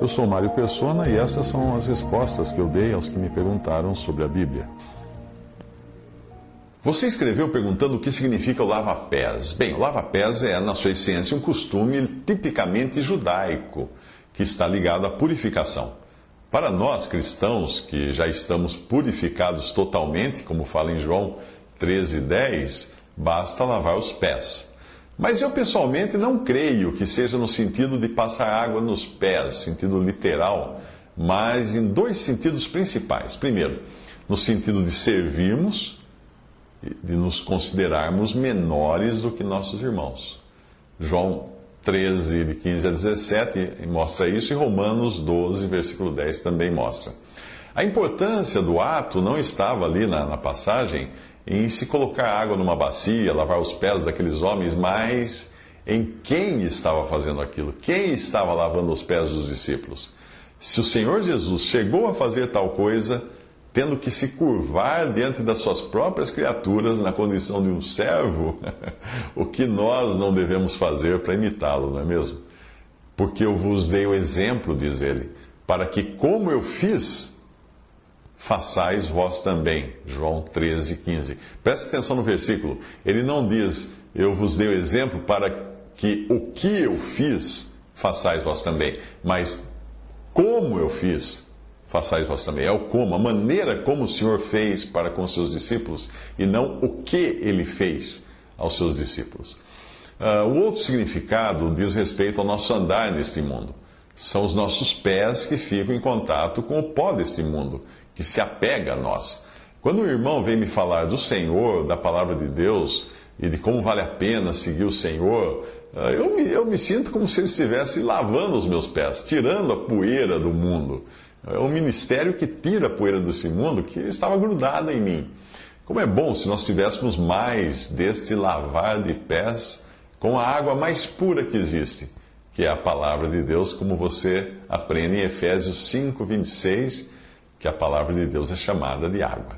Eu sou Mário Persona e essas são as respostas que eu dei aos que me perguntaram sobre a Bíblia. Você escreveu perguntando o que significa o lava-pés. Bem, o lava-pés é, na sua essência, um costume tipicamente judaico, que está ligado à purificação. Para nós cristãos, que já estamos purificados totalmente, como fala em João 13,10, basta lavar os pés. Mas eu pessoalmente não creio que seja no sentido de passar água nos pés, sentido literal, mas em dois sentidos principais. Primeiro, no sentido de servirmos, de nos considerarmos menores do que nossos irmãos. João 13, de 15 a 17, mostra isso, e Romanos 12, versículo 10 também mostra. A importância do ato não estava ali na, na passagem em se colocar água numa bacia, lavar os pés daqueles homens, mas em quem estava fazendo aquilo, quem estava lavando os pés dos discípulos. Se o Senhor Jesus chegou a fazer tal coisa, tendo que se curvar diante das suas próprias criaturas na condição de um servo, o que nós não devemos fazer para imitá-lo, não é mesmo? Porque eu vos dei o exemplo, diz ele, para que, como eu fiz, façais vós também. João 13, 15. Preste atenção no versículo. Ele não diz, eu vos dei o exemplo para que o que eu fiz, façais vós também. Mas como eu fiz, façais vós também. É o como, a maneira como o Senhor fez para com seus discípulos e não o que ele fez aos seus discípulos. Uh, o outro significado diz respeito ao nosso andar neste mundo. São os nossos pés que ficam em contato com o pó deste mundo que se apega a nós. Quando o irmão vem me falar do Senhor, da palavra de Deus e de como vale a pena seguir o Senhor, eh, eu me, eu me sinto como se ele estivesse lavando os meus pés, tirando a poeira do mundo. É um ministério que tira a poeira desse mundo que estava grudada em mim. Como é bom se nós tivéssemos mais deste lavar de pés com a água mais pura que existe, que é a palavra de Deus, como você aprende em Efésios 5, 26, que a palavra de Deus é chamada de água.